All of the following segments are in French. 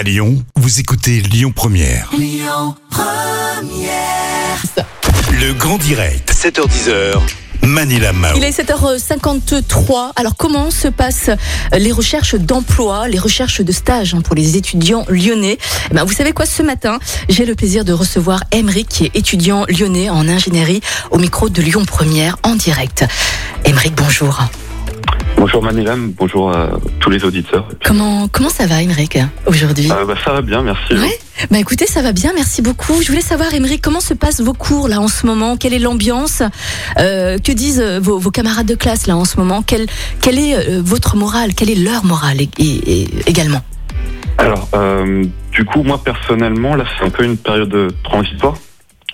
À Lyon, vous écoutez Lyon Première. Le grand direct, 7h10h. Manila Mao. Il est 7h53. Alors comment se passent les recherches d'emploi, les recherches de stage hein, pour les étudiants lyonnais? Eh ben, Vous savez quoi, ce matin, j'ai le plaisir de recevoir Emeric, qui est étudiant lyonnais en ingénierie, au micro de Lyon Première, en direct. Emeric, bonjour. Bonjour Manilam, bonjour à tous les auditeurs. Comment, comment ça va, Emeric, aujourd'hui Euh, bah, ça va bien, merci. Ouais. Bah écoutez, ça va bien, merci beaucoup. Je voulais savoir, Émeric, comment se passent vos cours là en ce moment? Quelle est l'ambiance? Euh, Que disent euh, vos, vos camarades de classe là en ce moment? Quelle, quelle est euh, votre morale? Quelle est leur morale et- et- et- également? Alors, du coup, moi personnellement, là, c'est un peu une période transitoire.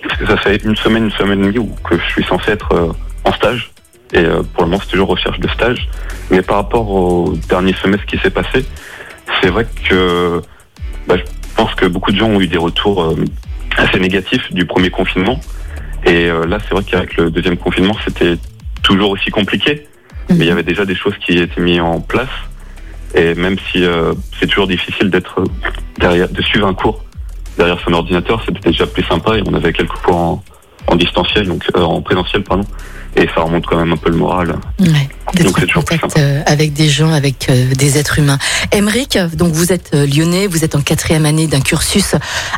Parce que ça fait une semaine, une semaine et demie où que je suis censé être en stage. Et euh, pour le moment, c'est toujours recherche de stage. Mais par rapport au dernier semestre qui s'est passé, c'est vrai que bah, je pense que beaucoup de gens ont eu des retours euh, assez négatifs du premier confinement. Et euh, là, c'est vrai qu'avec le deuxième confinement, c'était toujours aussi compliqué. Mais il y avait déjà des choses qui étaient mises en place. Et même si euh, c'est toujours difficile d'être derrière, de suivre un cours derrière son ordinateur, c'était déjà plus sympa et on avait quelques cours en, en distanciel, donc euh, en présentiel, pardon. Et ça remonte quand même un peu le moral. Ouais, Donc, c'est toujours plus contact euh, avec des gens, avec euh, des êtres humains. Émeric, donc vous êtes euh, lyonnais, vous êtes en quatrième année d'un cursus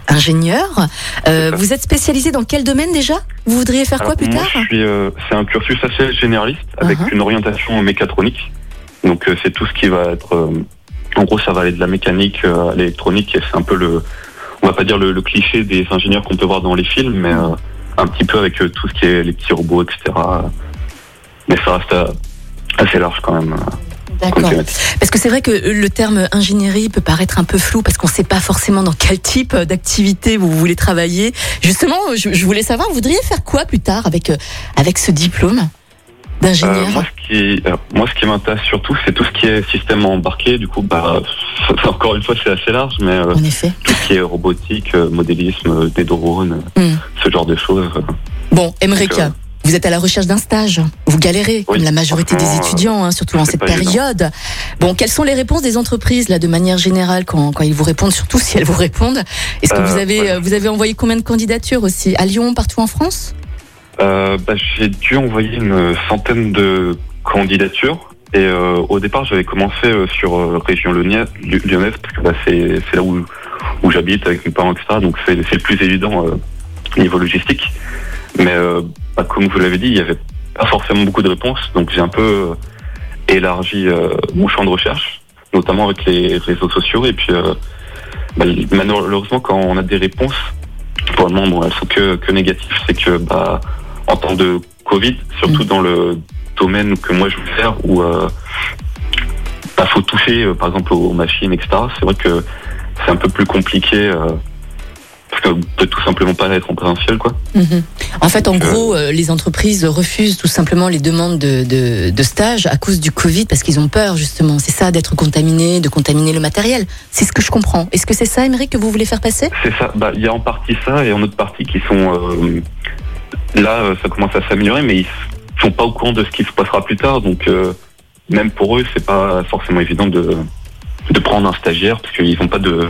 ingénieur. Euh, vous êtes spécialisé dans quel domaine déjà? Vous voudriez faire quoi plus moi, tard? euh, c'est un cursus assez généraliste avec Uh-huh. une orientation mécatronique. Donc euh, c'est tout ce qui va être, euh, en gros, ça va aller de la mécanique à l'électronique c'est un peu le, on va pas dire le, le cliché des ingénieurs qu'on peut voir dans les films, mais euh, un petit peu avec euh, tout ce qui est les petits robots, etc. Mais ça reste euh, assez large quand même. euh, D'accord. Parce que c'est vrai que le terme ingénierie peut paraître un peu flou parce qu'on ne sait pas forcément dans quel type d'activité vous voulez travailler. Justement, je, voulais savoir, vous voudriez faire quoi plus tard avec, avec ce diplôme? Euh, d'ingénieur moi, ce qui, alors, moi, ce qui m'intéresse surtout, c'est tout ce qui est système embarqué. Du coup, bah, encore une fois, c'est assez large, mais euh, En effet. tout ce qui est robotique, euh, modélisme, euh, des drones, euh, Hmm. ce genre de choses. euh. Bon, euh, vous êtes à la recherche d'un stage. Vous galérez, comme la majorité des étudiants, hein, surtout en cette évident. période. Bon, quelles sont les réponses des entreprises, là, de manière générale, quand, quand ils vous répondent, surtout si elles vous répondent? Est-ce que Euh, vous, avez, ouais. euh, vous avez envoyé combien de candidatures aussi? À Lyon, partout en France? Euh, bah, j'ai dû envoyer une centaine de candidatures. Et euh, au départ, j'avais commencé euh, sur euh, région lyonnaise, parce que bah, c'est là où, où j'habite avec mes parents, etc. Donc c'est le plus évident euh, niveau logistique. Mais bah, comme vous l'avez dit, il y avait pas forcément beaucoup de réponses. Donc j'ai un peu élargi mon champ de recherche, notamment avec les réseaux sociaux. Et puis bah, malheureusement, quand on a des réponses, pour le moment, elles sont que, que négatives. C'est que bah, en temps de Covid, surtout dans le domaine que moi je veux faire, où euh, bah, faut toucher, euh, par exemple, aux machines, etc. C'est vrai que c'est un peu plus compliqué euh, parce qu'on peut tout simplement pas être en présentiel, quoi. Mhm. En fait, en Donc, gros, euh, les entreprises refusent tout simplement les demandes de, de, de stage à cause du Covid parce qu'ils ont peur, justement. C'est ça, d'être contaminé, de contaminer le matériel. C'est ce que je comprends. Est-ce que c'est ça, Émeric, que vous voulez faire passer? C'est ça. Bah, il y a en partie ça et en autre partie qui sont euh, là, euh, ça commence à s'améliorer, mais ils sont pas au courant de ce qui se passera plus tard. Donc euh, même pour eux, c'est pas forcément évident de de prendre un stagiaire parce qu'ils n'ont pas de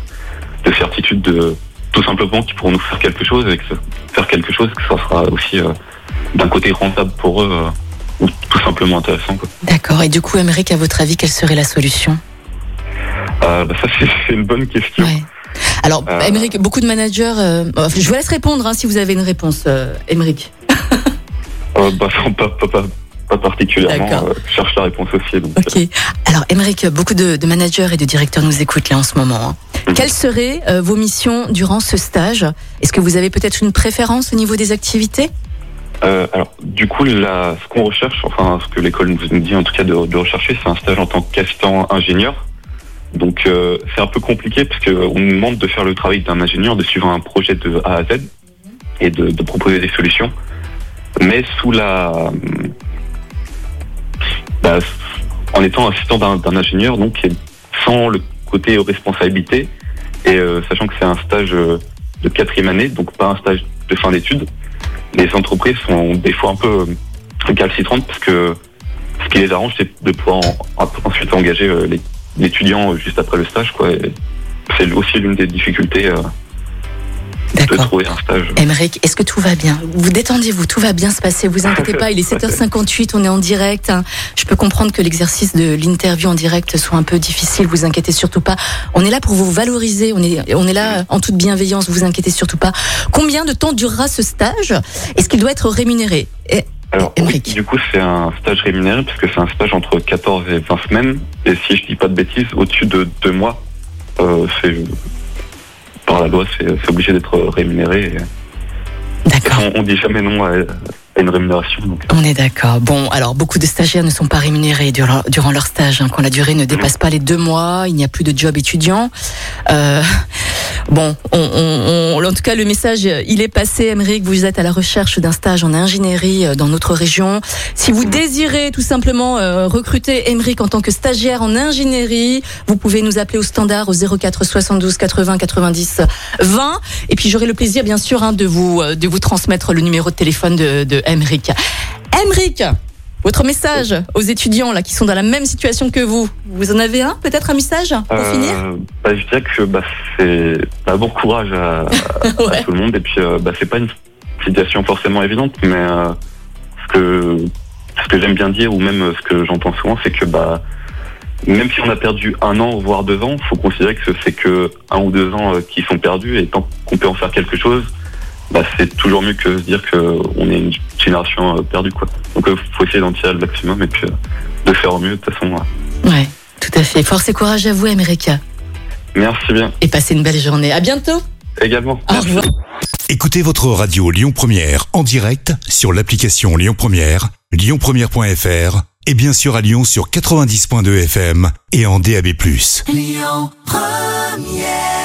de certitude de tout simplement qu'ils pourront nous faire quelque chose et que ce- faire quelque chose que ça sera aussi euh, d'un côté rentable pour eux euh, ou tout simplement intéressant. Quoi. D'accord. Et du coup, Émeric, à votre avis, quelle serait la solution? Euh, bah, ça c'est c'est une bonne question. Ouais. Alors, Euh. Émeric, beaucoup de managers. euh, je vous laisse répondre hein, si vous avez une réponse, euh, Émeric. Euh, bah, pas, pas, pas, pas particulièrement. Je cherche la réponse aussi. Donc, Ok. Alors, Émeric, beaucoup de, de managers et de directeurs nous écoutent là en ce moment. hein. Mhm. Quelles seraient vos missions durant ce stage? Est-ce que vous avez peut-être une préférence au niveau des activités? Euh, alors, du coup, ce qu'on recherche, enfin, ce que l'école nous dit en tout cas de, de rechercher, c'est un stage en tant qu'assistant ingénieur. Donc, euh, c'est un peu compliqué parce qu'on nous demande de faire le travail d'un ingénieur, de suivre un projet de A à Z et de, de proposer des solutions, mais sous la, bah, en étant assistant d'un ingénieur, donc sans le côté responsabilité et euh, sachant que c'est un stage euh, de quatrième année, donc pas un stage de fin d'études les entreprises sont des fois un peu euh, calcitrantes parce que ce qui les arrange, c'est de pouvoir en- en- ensuite engager euh, les- l'étudiant juste après le stage, quoi. C'est aussi l'une des difficultés euh, de trouver un stage. Émeric, est-ce que tout va bien? Vous détendez-vous, tout va bien se passer, vous inquiétez pas, il est 7h58, on est en direct. hein. Je peux comprendre que l'exercice de l'interview en direct soit un peu difficile, vous inquiétez surtout pas. On est là pour vous valoriser, on est, on est là en toute bienveillance, vous inquiétez surtout pas. Combien de temps durera ce stage? Est-ce qu'il doit être rémunéré? Alors, oui, du coup, c'est un stage rémunéré puisque c'est un stage entre 14 et 20 semaines. Et si je dis pas de bêtises, au-dessus de deux mois, euh, c'est par la loi, c'est obligé d'être rémunéré. D'accord. on, on dit jamais non à, à une rémunération. Donc, On est d'accord. Bon, alors beaucoup de stagiaires ne sont pas rémunérés durant, durant leur stage. hein. Quand la durée ne dépasse pas les deux mois, il n'y a plus de job étudiant. Euh, bon, on, en tout cas, le message, euh, il est passé. Émeric, vous êtes à la recherche d'un stage en ingénierie euh, dans notre région. Si vous désirez tout simplement euh, recruter Émeric en tant que stagiaire en ingénierie, vous pouvez nous appeler au standard au 04 72 80 90 20. Et puis j'aurai le plaisir, bien sûr, hein, de vous de vous transmettre le numéro de téléphone de, de Emric. Emric, votre message aux étudiants là qui sont dans la même situation que vous. Vous en avez un, peut-être un message pour euh, finir bah, je dirais que bah, c'est bah, bon courage à, tout le monde. Et puis, euh, bah, c'est pas une situation forcément évidente, mais euh, ce que ce que j'aime bien dire ou même ce que j'entends souvent, c'est que bah même si on a perdu un an voire deux ans, faut considérer que c'est que un ou deux ans qui sont perdus et tant qu'on peut en faire quelque chose, bah c'est toujours mieux que se dire que on est une génération euh, perdue quoi. Donc euh, faut essayer d'en tirer le maximum et puis euh, de faire au mieux de toute façon. Ouais, tout à fait. Force et courage à vous, Emric. Merci bien Et passez une belle journée. À bientôt. également. Au revoir. Écoutez votre radio Lyon Première en direct sur l'application Lyon Première, lyonpremière.fr et bien sûr à Lyon sur 90.2 FM et en DAB+. Lyon Première